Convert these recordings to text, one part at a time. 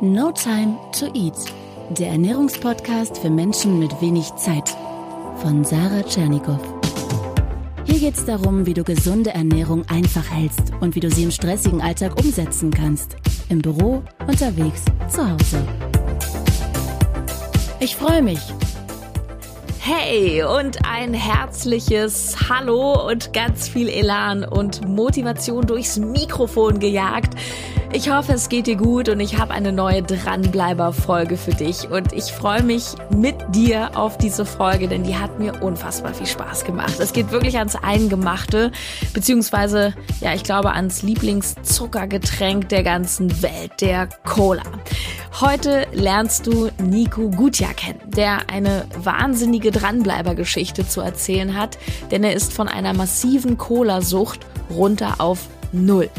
No Time to Eat, der Ernährungspodcast für Menschen mit wenig Zeit von Sarah Tschernikow. Hier geht es darum, wie du gesunde Ernährung einfach hältst und wie du sie im stressigen Alltag umsetzen kannst. Im Büro, unterwegs, zu Hause. Ich freue mich. Hey und ein herzliches Hallo und ganz viel Elan und Motivation durchs Mikrofon gejagt. Ich hoffe, es geht dir gut und ich habe eine neue Dranbleiber-Folge für dich. Und ich freue mich mit dir auf diese Folge, denn die hat mir unfassbar viel Spaß gemacht. Es geht wirklich ans Eingemachte, beziehungsweise, ja, ich glaube, ans Lieblingszuckergetränk der ganzen Welt, der Cola. Heute lernst du Nico Gutjahr kennen, der eine wahnsinnige Dranbleiber-Geschichte zu erzählen hat, denn er ist von einer massiven Cola-Sucht runter auf null.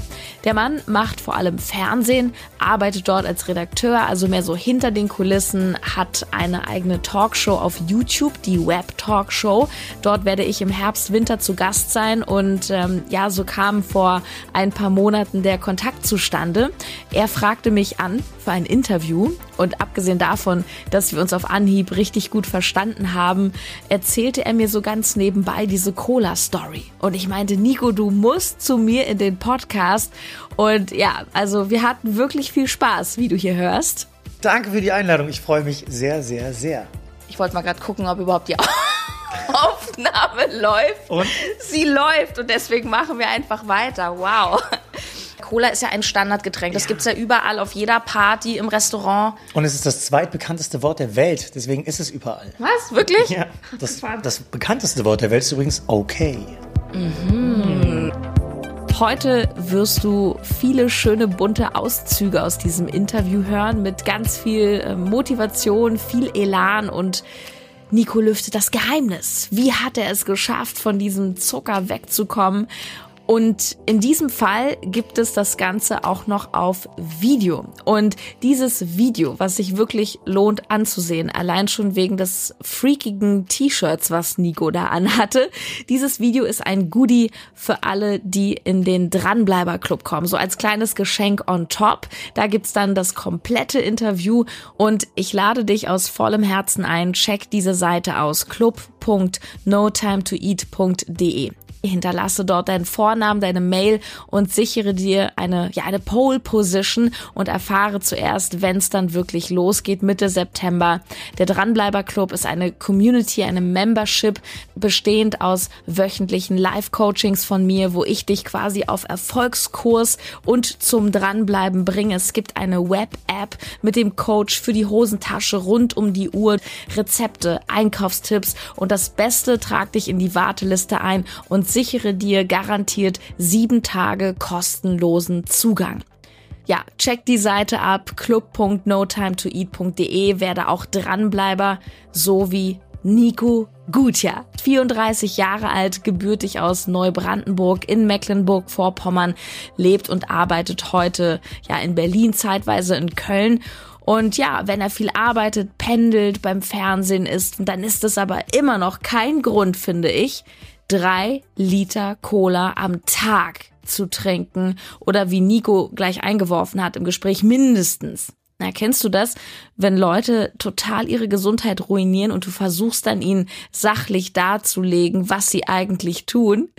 Der Mann macht vor allem Fernsehen, arbeitet dort als Redakteur, also mehr so hinter den Kulissen, hat eine eigene Talkshow auf YouTube, die Web Talkshow. Dort werde ich im Herbst, Winter zu Gast sein und ähm, ja, so kam vor ein paar Monaten der Kontakt zustande. Er fragte mich an für ein Interview und abgesehen davon, dass wir uns auf Anhieb richtig gut verstanden haben, erzählte er mir so ganz nebenbei diese Cola-Story. Und ich meinte, Nico, du musst zu mir in den Podcast. Und ja, also wir hatten wirklich viel Spaß, wie du hier hörst. Danke für die Einladung. Ich freue mich sehr, sehr, sehr. Ich wollte mal gerade gucken, ob überhaupt die Aufnahme läuft. Und? Sie läuft und deswegen machen wir einfach weiter. Wow. Cola ist ja ein Standardgetränk. Das ja. gibt es ja überall auf jeder Party, im Restaurant. Und es ist das zweitbekannteste Wort der Welt. Deswegen ist es überall. Was? Wirklich? Ja. Das, das bekannteste Wort der Welt ist übrigens okay. Mhm. Heute wirst du viele schöne bunte Auszüge aus diesem Interview hören mit ganz viel äh, Motivation, viel Elan und Nico lüftet das Geheimnis. Wie hat er es geschafft, von diesem Zucker wegzukommen? Und in diesem Fall gibt es das Ganze auch noch auf Video. Und dieses Video, was sich wirklich lohnt anzusehen, allein schon wegen des freakigen T-Shirts, was Nico da anhatte, dieses Video ist ein Goodie für alle, die in den Dranbleiber Club kommen. So als kleines Geschenk on top. Da gibt's dann das komplette Interview und ich lade dich aus vollem Herzen ein. Check diese Seite aus club.notimetoeat.de. Hinterlasse dort deinen Vornamen, deine Mail und sichere dir eine, ja, eine Pole Position und erfahre zuerst, wenn es dann wirklich losgeht Mitte September. Der Dranbleiber Club ist eine Community, eine Membership bestehend aus wöchentlichen Live-Coachings von mir, wo ich dich quasi auf Erfolgskurs und zum Dranbleiben bringe. Es gibt eine Web-App mit dem Coach für die Hosentasche rund um die Uhr, Rezepte, Einkaufstipps und das Beste, trag dich in die Warteliste ein und sichere dir garantiert sieben Tage kostenlosen Zugang. Ja, check die Seite ab, club.notimetoeat.de, werde auch Dranbleiber, so wie Nico Gutja, 34 Jahre alt, gebürtig aus Neubrandenburg in Mecklenburg-Vorpommern, lebt und arbeitet heute ja in Berlin, zeitweise in Köln. Und ja, wenn er viel arbeitet, pendelt, beim Fernsehen ist, dann ist es aber immer noch kein Grund, finde ich, drei Liter Cola am Tag zu trinken oder wie Nico gleich eingeworfen hat im Gespräch mindestens. Na, kennst du das, wenn Leute total ihre Gesundheit ruinieren und du versuchst dann ihnen sachlich darzulegen, was sie eigentlich tun?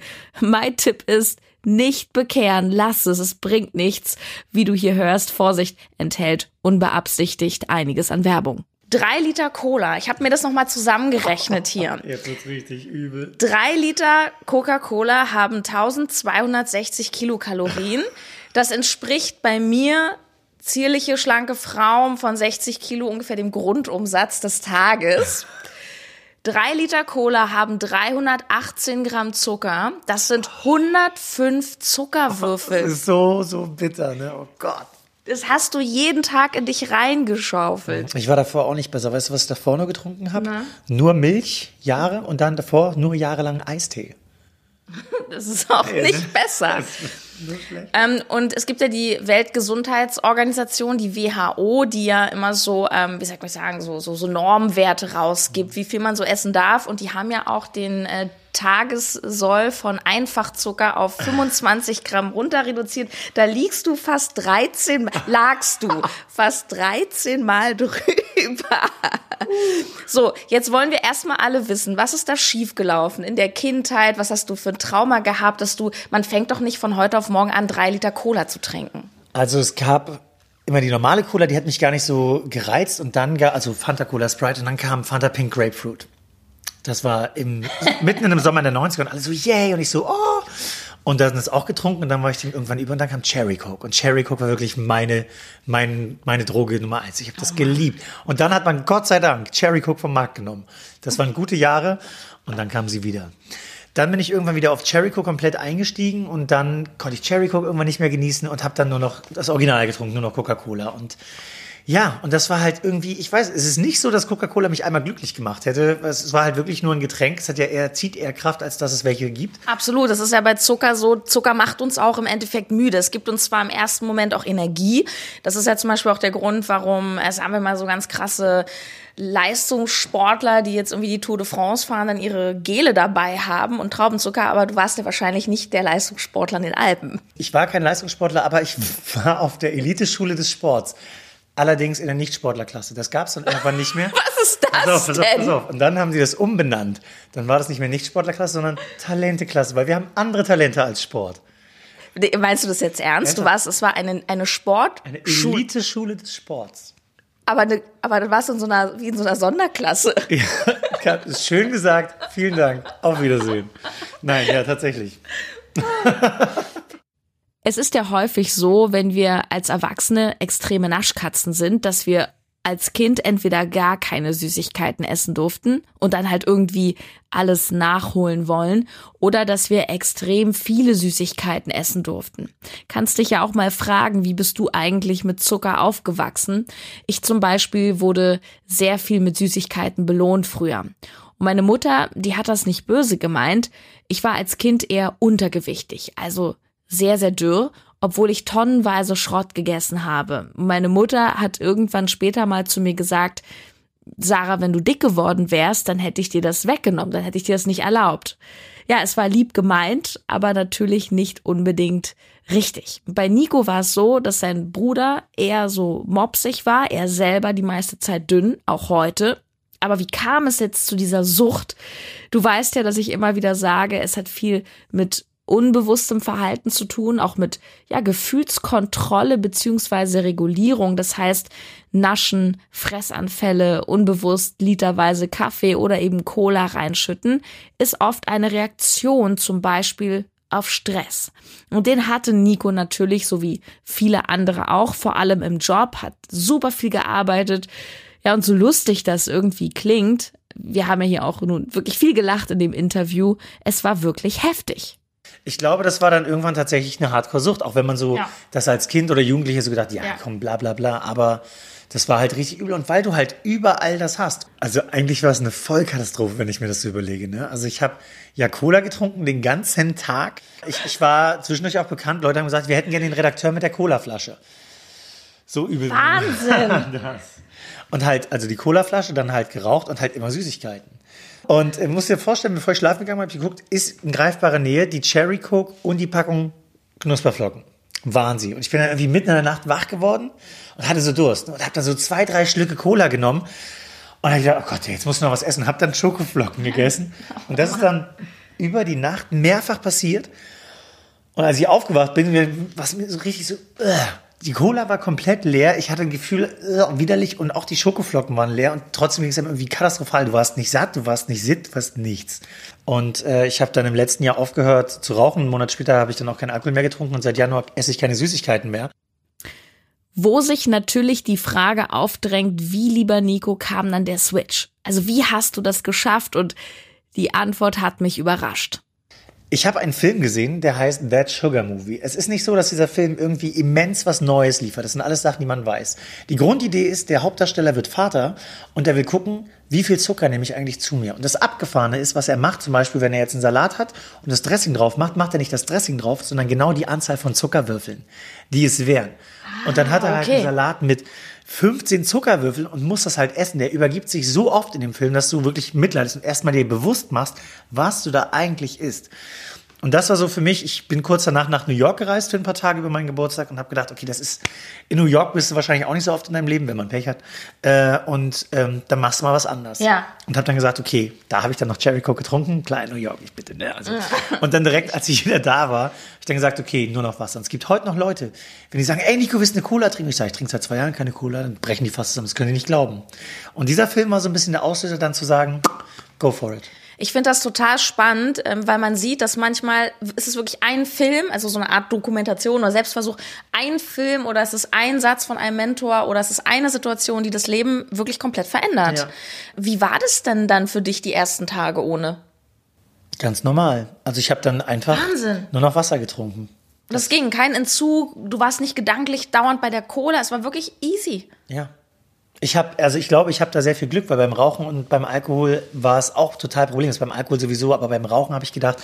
Mein Tipp ist, nicht bekehren, lass es, es bringt nichts. Wie du hier hörst, Vorsicht, enthält unbeabsichtigt einiges an Werbung. Drei Liter Cola. Ich habe mir das nochmal zusammengerechnet hier. Jetzt wird's richtig übel. Drei Liter Coca-Cola haben 1260 Kilokalorien. Das entspricht bei mir zierliche, schlanke Frauen von 60 Kilo ungefähr dem Grundumsatz des Tages. Drei Liter Cola haben 318 Gramm Zucker. Das sind 105 Zuckerwürfel. Das ist so, so bitter, ne? Oh Gott. Das hast du jeden Tag in dich reingeschaufelt. Ich war davor auch nicht besser. Weißt du, was ich davor nur getrunken habe? Nur Milch, Jahre und dann davor nur jahrelang Eistee. Das ist auch nicht besser. Ähm, und es gibt ja die Weltgesundheitsorganisation, die WHO, die ja immer so, ähm, wie soll ich sagen, so, so, so Normwerte rausgibt, wie viel man so essen darf. Und die haben ja auch den äh, Tagessoll von Einfachzucker auf 25 Gramm runter reduziert. Da liegst du fast 13, lagst du fast 13 Mal drüber. So, jetzt wollen wir erstmal alle wissen, was ist da schiefgelaufen in der Kindheit? Was hast du für ein Trauma gehabt, dass du, man fängt doch nicht von heute auf morgen an, drei Liter Cola zu trinken. Also es gab immer die normale Cola, die hat mich gar nicht so gereizt und dann, also Fanta Cola Sprite und dann kam Fanta Pink Grapefruit. Das war im, mitten in dem Sommer der 90er und alle so, yay, und ich so, oh. Und dann ist auch getrunken und dann war ich dem irgendwann über und dann kam Cherry Coke. Und Cherry Coke war wirklich meine, mein, meine Droge Nummer eins. Ich habe das oh geliebt. Und dann hat man Gott sei Dank Cherry Coke vom Markt genommen. Das waren gute Jahre und dann kam sie wieder. Dann bin ich irgendwann wieder auf Cherry Coke komplett eingestiegen und dann konnte ich Cherry Coke irgendwann nicht mehr genießen und habe dann nur noch das Original getrunken, nur noch Coca-Cola. Und ja, und das war halt irgendwie, ich weiß, es ist nicht so, dass Coca-Cola mich einmal glücklich gemacht hätte. Es war halt wirklich nur ein Getränk. Es hat ja eher, zieht eher Kraft, als dass es welche gibt. Absolut. Das ist ja bei Zucker so. Zucker macht uns auch im Endeffekt müde. Es gibt uns zwar im ersten Moment auch Energie. Das ist ja zum Beispiel auch der Grund, warum, es sagen wir mal so ganz krasse Leistungssportler, die jetzt irgendwie die Tour de France fahren, dann ihre Gele dabei haben und Traubenzucker, aber du warst ja wahrscheinlich nicht der Leistungssportler in den Alpen. Ich war kein Leistungssportler, aber ich war auf der Eliteschule des Sports. Allerdings in der Nichtsportlerklasse. Das gab es dann irgendwann nicht mehr. Was ist das pass auf, pass? Auf, pass auf. Und dann haben sie das umbenannt. Dann war das nicht mehr Nichtsportlerklasse, sondern Talenteklasse, weil wir haben andere Talente als Sport. Meinst du das jetzt ernst? Du warst, es war eine, eine Sport. Eine Eliteschule des Sports. Aber, eine, aber du warst in so einer, wie in so einer Sonderklasse. Ja, ist schön gesagt. Vielen Dank. Auf Wiedersehen. Nein, ja, tatsächlich. Es ist ja häufig so, wenn wir als Erwachsene extreme Naschkatzen sind, dass wir als Kind entweder gar keine Süßigkeiten essen durften und dann halt irgendwie alles nachholen wollen oder dass wir extrem viele Süßigkeiten essen durften. Kannst dich ja auch mal fragen, wie bist du eigentlich mit Zucker aufgewachsen? Ich zum Beispiel wurde sehr viel mit Süßigkeiten belohnt früher. Und meine Mutter, die hat das nicht böse gemeint. Ich war als Kind eher untergewichtig, also sehr, sehr dürr obwohl ich tonnenweise Schrott gegessen habe. Meine Mutter hat irgendwann später mal zu mir gesagt, Sarah, wenn du dick geworden wärst, dann hätte ich dir das weggenommen, dann hätte ich dir das nicht erlaubt. Ja, es war lieb gemeint, aber natürlich nicht unbedingt richtig. Bei Nico war es so, dass sein Bruder eher so mopsig war, er selber die meiste Zeit dünn, auch heute. Aber wie kam es jetzt zu dieser Sucht? Du weißt ja, dass ich immer wieder sage, es hat viel mit unbewusstem Verhalten zu tun, auch mit ja, Gefühlskontrolle beziehungsweise Regulierung. Das heißt, Naschen, Fressanfälle, unbewusst literweise Kaffee oder eben Cola reinschütten, ist oft eine Reaktion zum Beispiel auf Stress. Und den hatte Nico natürlich, so wie viele andere auch, vor allem im Job, hat super viel gearbeitet. Ja, und so lustig das irgendwie klingt, wir haben ja hier auch nun wirklich viel gelacht in dem Interview, es war wirklich heftig. Ich glaube, das war dann irgendwann tatsächlich eine Hardcore-Sucht, auch wenn man so ja. das als Kind oder Jugendliche so gedacht, ja, ja, komm, bla bla bla, aber das war halt richtig übel und weil du halt überall das hast. Also eigentlich war es eine Vollkatastrophe, wenn ich mir das so überlege. Ne? Also ich habe ja Cola getrunken den ganzen Tag. Ich, ich war zwischendurch auch bekannt, Leute haben gesagt, wir hätten gerne den Redakteur mit der Colaflasche. So übel. Wahnsinn! und halt, also die Colaflasche, dann halt geraucht und halt immer Süßigkeiten. Und äh, musst dir vorstellen, bevor ich schlafen gegangen bin, habe ich geguckt, ist in greifbarer Nähe die Cherry Coke und die Packung Knusperflocken. Waren sie. Und ich bin dann irgendwie mitten in der Nacht wach geworden und hatte so Durst. Und habe dann so zwei, drei Schlücke Cola genommen. Und dann gedacht, oh Gott, jetzt muss ich noch was essen. Hab dann Schokoflocken gegessen. Und das ist dann über die Nacht mehrfach passiert. Und als ich aufgewacht bin, was mir so richtig so, uh, die Cola war komplett leer. Ich hatte ein Gefühl, äh, widerlich und auch die Schokoflocken waren leer und trotzdem ging es irgendwie katastrophal. Du warst nicht satt, du warst nicht sitt, du warst nichts. Und äh, ich habe dann im letzten Jahr aufgehört zu rauchen. Einen Monat später habe ich dann auch keinen Alkohol mehr getrunken und seit Januar esse ich keine Süßigkeiten mehr. Wo sich natürlich die Frage aufdrängt, wie lieber Nico kam dann der Switch? Also wie hast du das geschafft? Und die Antwort hat mich überrascht. Ich habe einen Film gesehen, der heißt That Sugar Movie. Es ist nicht so, dass dieser Film irgendwie immens was Neues liefert. Das sind alles Sachen, die man weiß. Die Grundidee ist, der Hauptdarsteller wird Vater und der will gucken, wie viel Zucker nehme ich eigentlich zu mir. Und das Abgefahrene ist, was er macht, zum Beispiel, wenn er jetzt einen Salat hat und das Dressing drauf macht, macht er nicht das Dressing drauf, sondern genau die Anzahl von Zuckerwürfeln, die es wären. und dann hat er halt okay. einen Salat mit 15 Zuckerwürfeln und muss das halt essen. Der übergibt sich so oft in dem Film, dass du wirklich mitleidest und erstmal dir bewusst machst, was du da eigentlich isst. Und das war so für mich, ich bin kurz danach nach New York gereist für ein paar Tage über meinen Geburtstag und habe gedacht, okay, das ist, in New York bist du wahrscheinlich auch nicht so oft in deinem Leben, wenn man Pech hat. Äh, und ähm, dann machst du mal was anderes. Ja. Und habe dann gesagt, okay, da habe ich dann noch Cherry Coke getrunken, klar in New York, ich bitte, ne? Also, Und dann direkt, als ich wieder da war, habe ich dann gesagt, okay, nur noch Wasser. Und es gibt heute noch Leute, wenn die sagen, ey Nico, willst du eine Cola trinken? Ich sage, ich trinke seit zwei Jahren keine Cola, dann brechen die fast zusammen, das können die nicht glauben. Und dieser Film war so ein bisschen der Auslöser, dann zu sagen, go for it. Ich finde das total spannend, ähm, weil man sieht, dass manchmal ist es wirklich ein Film, also so eine Art Dokumentation oder Selbstversuch, ein Film oder es ist ein Satz von einem Mentor oder es ist eine Situation, die das Leben wirklich komplett verändert. Ja. Wie war das denn dann für dich die ersten Tage ohne? Ganz normal. Also ich habe dann einfach Wahnsinn. nur noch Wasser getrunken. Das ging, kein Entzug, du warst nicht gedanklich dauernd bei der Cola, es war wirklich easy. Ja. Ich habe, also ich glaube, ich habe da sehr viel Glück, weil beim Rauchen und beim Alkohol war es auch total problemlos. Beim Alkohol sowieso, aber beim Rauchen habe ich gedacht,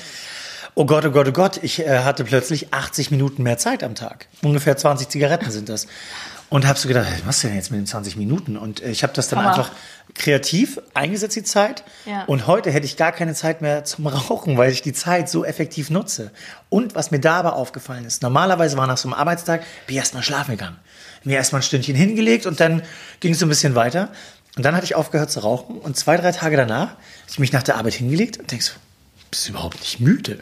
oh Gott, oh Gott, oh Gott, ich äh, hatte plötzlich 80 Minuten mehr Zeit am Tag. Ungefähr 20 Zigaretten sind das. Und habe so gedacht, was denn jetzt mit den 20 Minuten? Und äh, ich habe das dann Hammer. einfach kreativ eingesetzt, die Zeit. Ja. Und heute hätte ich gar keine Zeit mehr zum Rauchen, weil ich die Zeit so effektiv nutze. Und was mir da aber aufgefallen ist, normalerweise war nach so einem Arbeitstag, bin ich erstmal schlafen gegangen. Mir erstmal ein Stündchen hingelegt und dann ging es so ein bisschen weiter. Und dann hatte ich aufgehört zu rauchen und zwei, drei Tage danach habe ich mich nach der Arbeit hingelegt und denk so, bist du überhaupt nicht müde?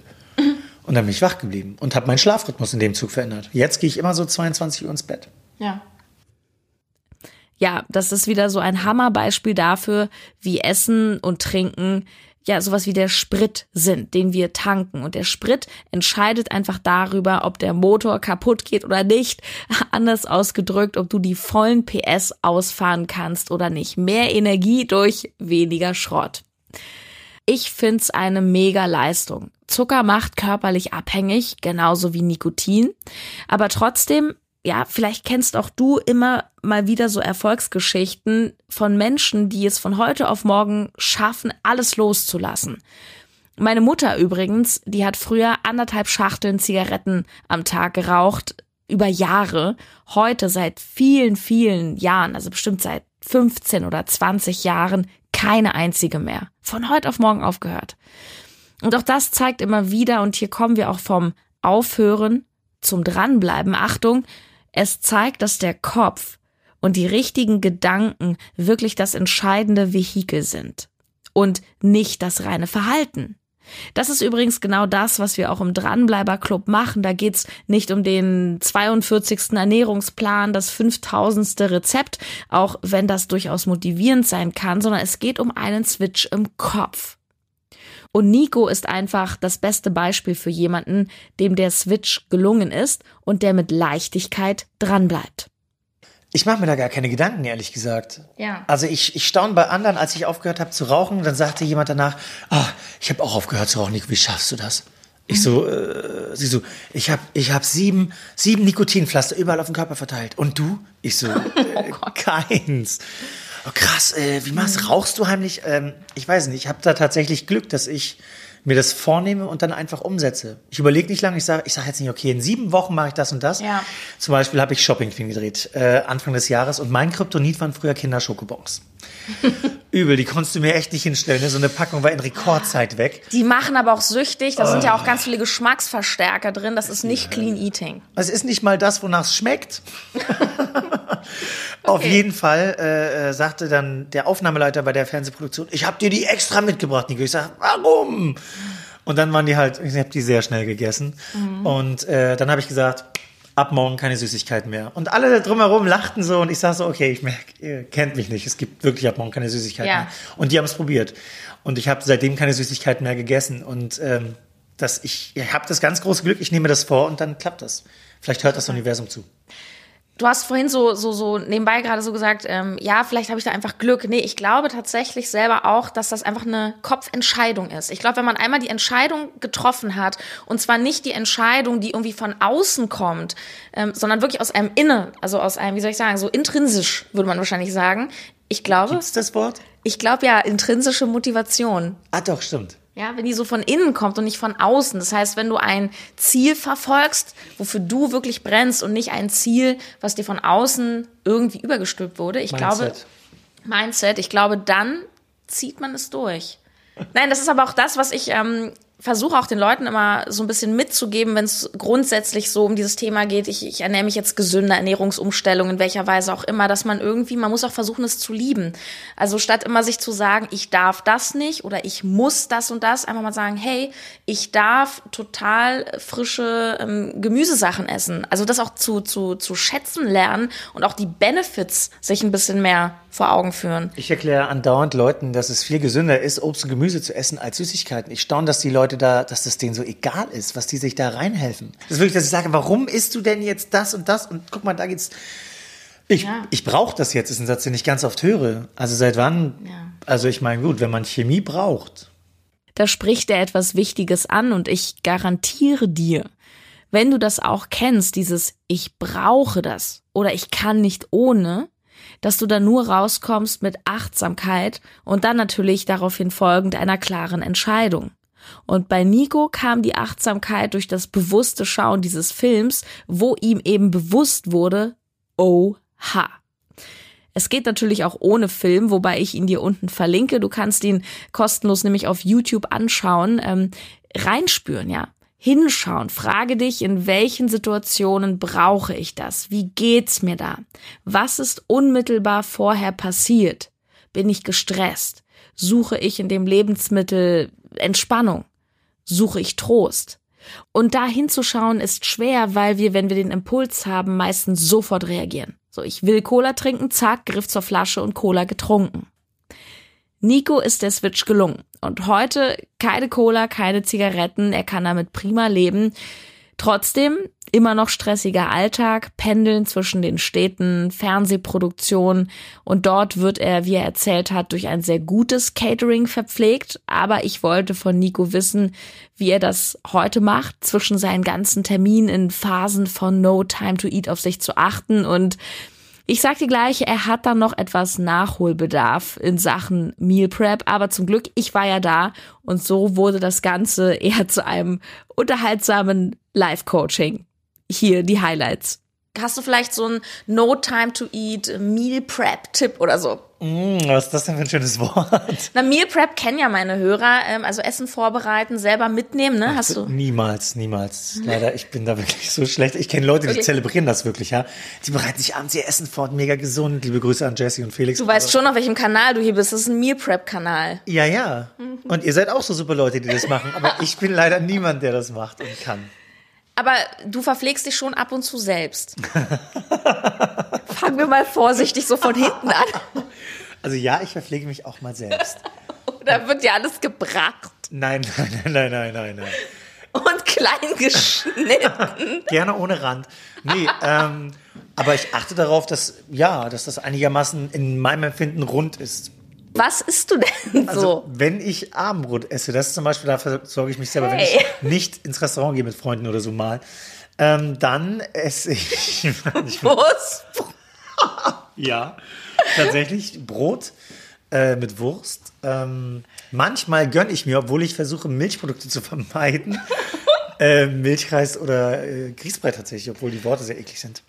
Und dann bin ich wach geblieben und habe meinen Schlafrhythmus in dem Zug verändert. Jetzt gehe ich immer so 22 Uhr ins Bett. Ja. Ja, das ist wieder so ein Hammerbeispiel dafür, wie Essen und Trinken ja sowas wie der Sprit sind, den wir tanken. Und der Sprit entscheidet einfach darüber, ob der Motor kaputt geht oder nicht. Anders ausgedrückt, ob du die vollen PS ausfahren kannst oder nicht. Mehr Energie durch weniger Schrott. Ich find's eine mega Leistung. Zucker macht körperlich abhängig, genauso wie Nikotin. Aber trotzdem, ja, vielleicht kennst auch du immer mal wieder so Erfolgsgeschichten von Menschen, die es von heute auf morgen schaffen, alles loszulassen. Meine Mutter übrigens, die hat früher anderthalb Schachteln Zigaretten am Tag geraucht, über Jahre. Heute seit vielen, vielen Jahren, also bestimmt seit 15 oder 20 Jahren, keine einzige mehr. Von heute auf morgen aufgehört. Und auch das zeigt immer wieder, und hier kommen wir auch vom Aufhören zum Dranbleiben. Achtung, es zeigt, dass der Kopf und die richtigen Gedanken wirklich das entscheidende Vehikel sind und nicht das reine Verhalten. Das ist übrigens genau das, was wir auch im Dranbleiber Club machen. Da geht's nicht um den 42. Ernährungsplan, das 5000. Rezept, auch wenn das durchaus motivierend sein kann, sondern es geht um einen Switch im Kopf. Und Nico ist einfach das beste Beispiel für jemanden, dem der Switch gelungen ist und der mit Leichtigkeit dranbleibt. Ich mache mir da gar keine Gedanken, ehrlich gesagt. Ja. Also ich, ich staune bei anderen, als ich aufgehört habe zu rauchen, dann sagte jemand danach, ah, ich habe auch aufgehört zu rauchen, Nico, wie schaffst du das? Ich so, äh, sie so, ich habe ich hab sieben, sieben Nikotinpflaster überall auf dem Körper verteilt. Und du? Ich so, äh, keins. Oh, krass, äh, wie machst rauchst du heimlich? Ähm, ich weiß nicht, ich habe da tatsächlich Glück, dass ich mir das vornehme und dann einfach umsetze. Ich überlege nicht lange, ich sage ich sag jetzt nicht, okay, in sieben Wochen mache ich das und das. Ja. Zum Beispiel habe ich Shoppingfilm gedreht, äh, Anfang des Jahres und mein Kryptonit waren früher Kinderschokobons. Übel, die konntest du mir echt nicht hinstellen. Ne? So eine Packung war in Rekordzeit weg. Die machen aber auch süchtig. Da sind ja auch ganz viele Geschmacksverstärker drin. Das ist nicht Clean Eating. Es ist nicht mal das, wonach es schmeckt. Auf jeden Fall äh, äh, sagte dann der Aufnahmeleiter bei der Fernsehproduktion, ich habe dir die extra mitgebracht, Nico. Ich sag, warum? Und dann waren die halt, ich habe die sehr schnell gegessen. Und äh, dann habe ich gesagt, ab morgen keine Süßigkeiten mehr. Und alle drumherum lachten so und ich sag so, okay, ich merke, ihr kennt mich nicht. Es gibt wirklich ab morgen keine Süßigkeiten Ja. mehr. Und die haben es probiert. Und ich habe seitdem keine Süßigkeiten mehr gegessen. Und ähm, das, ich, ich habe das ganz große Glück, ich nehme das vor und dann klappt das. Vielleicht hört das Universum zu. Du hast vorhin so, so, so nebenbei gerade so gesagt, ähm, ja, vielleicht habe ich da einfach Glück. Nee, ich glaube tatsächlich selber auch, dass das einfach eine Kopfentscheidung ist. Ich glaube, wenn man einmal die Entscheidung getroffen hat, und zwar nicht die Entscheidung, die irgendwie von außen kommt, ähm, sondern wirklich aus einem Inne, also aus einem, wie soll ich sagen, so intrinsisch, würde man wahrscheinlich sagen. Ich glaube, Gibt's das Wort? ich glaube ja, intrinsische Motivation. Ah, doch, stimmt. Ja, wenn die so von innen kommt und nicht von außen. Das heißt, wenn du ein Ziel verfolgst, wofür du wirklich brennst und nicht ein Ziel, was dir von außen irgendwie übergestülpt wurde, ich Mindset. glaube, Mindset, ich glaube, dann zieht man es durch. Nein, das ist aber auch das, was ich ähm, versuche auch den Leuten immer so ein bisschen mitzugeben, wenn es grundsätzlich so um dieses Thema geht. Ich, ich ernähre mich jetzt gesünder, Ernährungsumstellung, in welcher Weise auch immer, dass man irgendwie, man muss auch versuchen, es zu lieben. Also statt immer sich zu sagen, ich darf das nicht oder ich muss das und das, einfach mal sagen, hey, ich darf total frische ähm, Gemüsesachen essen. Also das auch zu, zu, zu schätzen lernen und auch die Benefits sich ein bisschen mehr vor Augen führen. Ich erkläre andauernd Leuten, dass es viel gesünder ist, Obst und Gemüse zu essen als Süßigkeiten. Ich staune, dass die Leute da, dass das denen so egal ist, was die sich da reinhelfen. Das ist wirklich, dass ich sage, warum isst du denn jetzt das und das? Und guck mal, da geht's. Ich, Ja. ich brauche das jetzt, ist ein Satz, den ich ganz oft höre. Also seit wann? Ja. Also ich meine, gut, wenn man Chemie braucht. Da spricht er etwas Wichtiges an und ich garantiere dir, wenn du das auch kennst, dieses Ich brauche das oder ich kann nicht ohne, dass du da nur rauskommst mit Achtsamkeit und dann natürlich daraufhin folgend einer klaren Entscheidung. Und bei Nico kam die Achtsamkeit durch das bewusste Schauen dieses Films, wo ihm eben bewusst wurde, oha. Es geht natürlich auch ohne Film, wobei ich ihn dir unten verlinke. Du kannst ihn kostenlos nämlich auf YouTube anschauen, ähm, reinspüren, ja. Hinschauen, frage dich, in welchen Situationen brauche ich das? Wie geht's mir da? Was ist unmittelbar vorher passiert? Bin ich gestresst? Suche ich in dem Lebensmittel Entspannung? Suche ich Trost? Und da hinzuschauen ist schwer, weil wir, wenn wir den Impuls haben, meistens sofort reagieren. So, ich will Cola trinken, zack, Griff zur Flasche und Cola getrunken. Nico ist der Switch gelungen. Und heute keine Cola, keine Zigaretten, er kann damit prima leben. Trotzdem immer noch stressiger Alltag, Pendeln zwischen den Städten, Fernsehproduktion und dort wird er, wie er erzählt hat, durch ein sehr gutes Catering verpflegt. Aber ich wollte von Nico wissen, wie er das heute macht, zwischen seinen ganzen Terminen in Phasen von No Time to Eat auf sich zu achten und ich sag dir gleich, er hat dann noch etwas Nachholbedarf in Sachen Meal Prep, aber zum Glück, ich war ja da und so wurde das Ganze eher zu einem unterhaltsamen Live-Coaching. Hier die Highlights. Hast du vielleicht so ein No Time to Eat Meal Prep Tipp oder so? Hm, was ist das denn für ein schönes Wort? Na, Meal Prep kennen ja meine Hörer, ähm, also Essen vorbereiten, selber mitnehmen, ne? Hast du? Niemals, niemals. Leider, ich bin da wirklich so schlecht. Ich kenne Leute, die Wirklich? zelebrieren das wirklich, ja. Die bereiten sich abends ihr Essen vor, mega gesund. Liebe Grüße an Jesse und Felix. Du weißt schon, auf welchem Kanal du hier bist. Das ist ein Meal Prep Kanal. Ja, ja. Und ihr seid auch so super Leute, die das machen. Aber ich bin leider niemand, der das macht und kann. Aber du verpflegst dich schon ab und zu selbst. Fangen wir mal vorsichtig so von hinten an. Also ja, ich verpflege mich auch mal selbst. Da wird dir alles gebracht Nein, nein, nein, nein, nein, nein. und klein geschnitten. Gerne ohne Rand. Nee, ähm, aber ich achte darauf, dass, ja, dass das einigermaßen in meinem Empfinden rund ist. Was isst du denn Also, so? wenn ich Abendbrot esse, das ist zum Beispiel, da versorge ich mich selber, wenn Hey. ich nicht ins Restaurant gehe mit Freunden oder so mal, ähm, dann esse ich manchmal, Wurst? ja, tatsächlich Brot äh, mit Wurst. Ähm, manchmal gönne ich mir, obwohl ich versuche, Milchprodukte zu vermeiden, äh, Milchreis oder äh, Grießbrei tatsächlich, obwohl die Worte sehr eklig sind.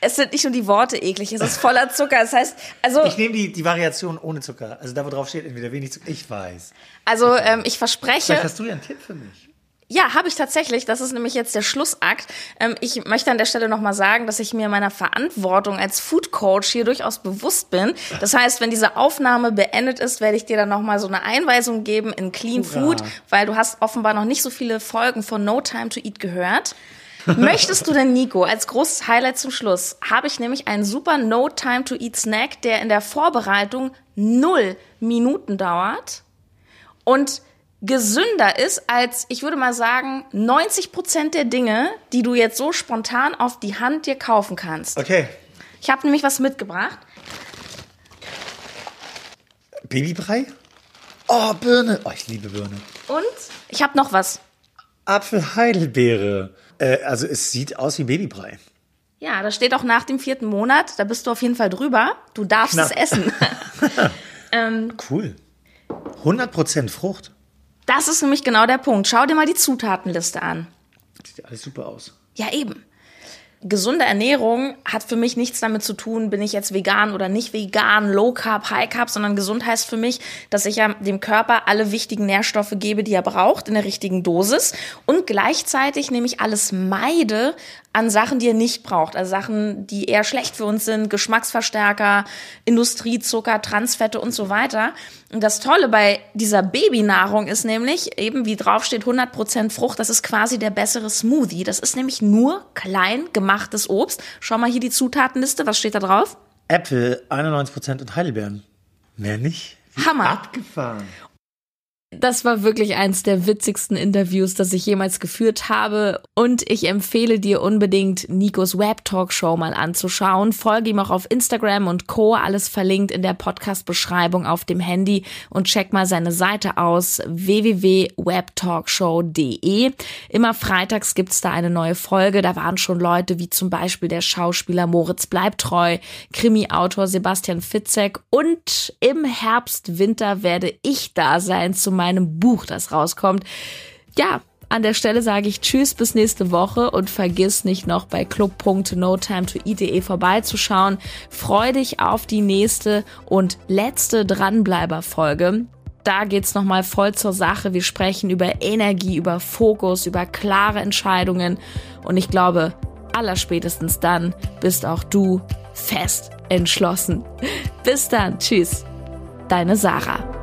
Es sind nicht nur die Worte eklig, es ist voller Zucker. Das heißt, also, Ich nehme die, die Variation ohne Zucker. Also da, wo drauf steht, entweder wenig Zucker. Ich weiß. also ähm, ich Vielleicht verspreche, hast du ja einen Tipp für mich. ja, habe ich tatsächlich. Das ist nämlich jetzt der Schlussakt. Ähm, ich möchte an der Stelle nochmal sagen, dass ich mir meiner Verantwortung als Food Coach hier durchaus bewusst bin. Das heißt, wenn diese Aufnahme beendet ist, werde ich dir dann nochmal so eine Einweisung geben in Clean Hurra. Food, weil du hast offenbar noch nicht so viele Folgen von No Time to Eat gehört. Möchtest du denn, Nico, als großes Highlight zum Schluss, habe ich nämlich einen super No Time to Eat Snack, der in der Vorbereitung null Minuten dauert und gesünder ist als, ich würde mal sagen, 90 Prozent der Dinge, die du jetzt so spontan auf die Hand dir kaufen kannst. Okay. Ich habe nämlich was mitgebracht. Babybrei? Oh, Birne. Oh, ich liebe Birne. Und ich habe noch was. Apfelheidelbeere. Äh, also es sieht aus wie Babybrei. Ja, da steht auch nach dem vierten Monat, da bist du auf jeden Fall drüber. Du darfst Knapp. es essen. Cool. 100% Frucht. Das ist nämlich genau der Punkt. Schau dir mal die Zutatenliste an. Sieht alles super aus. Ja, eben gesunde Ernährung hat für mich nichts damit zu tun, bin ich jetzt vegan oder nicht vegan, Low Carb, High Carb, sondern gesund heißt für mich, dass ich ja dem Körper alle wichtigen Nährstoffe gebe, die er braucht, in der richtigen Dosis. Und gleichzeitig nämlich alles meide an Sachen, die er nicht braucht. Also Sachen, die eher schlecht für uns sind, Geschmacksverstärker, Industriezucker, Transfette und so weiter. Und das Tolle bei dieser Babynahrung ist nämlich, eben wie draufsteht, 100% Frucht, das ist quasi der bessere Smoothie. Das ist nämlich nur klein gemachtes Obst. Schau mal hier die Zutatenliste, was steht da drauf? Äpfel 91% und Heidelbeeren. Mehr nicht. Hammer. Abgefahren. Das war wirklich eins der witzigsten Interviews, das ich jemals geführt habe. Und ich empfehle dir unbedingt, Nikos Web Talk Show mal anzuschauen. Folge ihm auch auf Instagram und Co. Alles verlinkt in der Podcast-Beschreibung auf dem Handy und check mal seine Seite aus www.webtalkshow.de. Immer freitags gibt's da eine neue Folge. Da waren schon Leute wie zum Beispiel der Schauspieler Moritz Bleibtreu, Krimi-Autor Sebastian Fitzek und im Herbst, Winter werde ich da sein zum meinem Buch, das rauskommt. Ja, an der Stelle sage ich Tschüss bis nächste Woche und vergiss nicht noch bei club.notimetoeat.de vorbeizuschauen. Freu dich auf die nächste und letzte Dranbleiber-Folge. Da geht's nochmal voll zur Sache. Wir sprechen über Energie, über Fokus, über klare Entscheidungen. Und ich glaube, allerspätestens dann bist auch du fest entschlossen. Bis dann. Tschüss. Deine Sarah.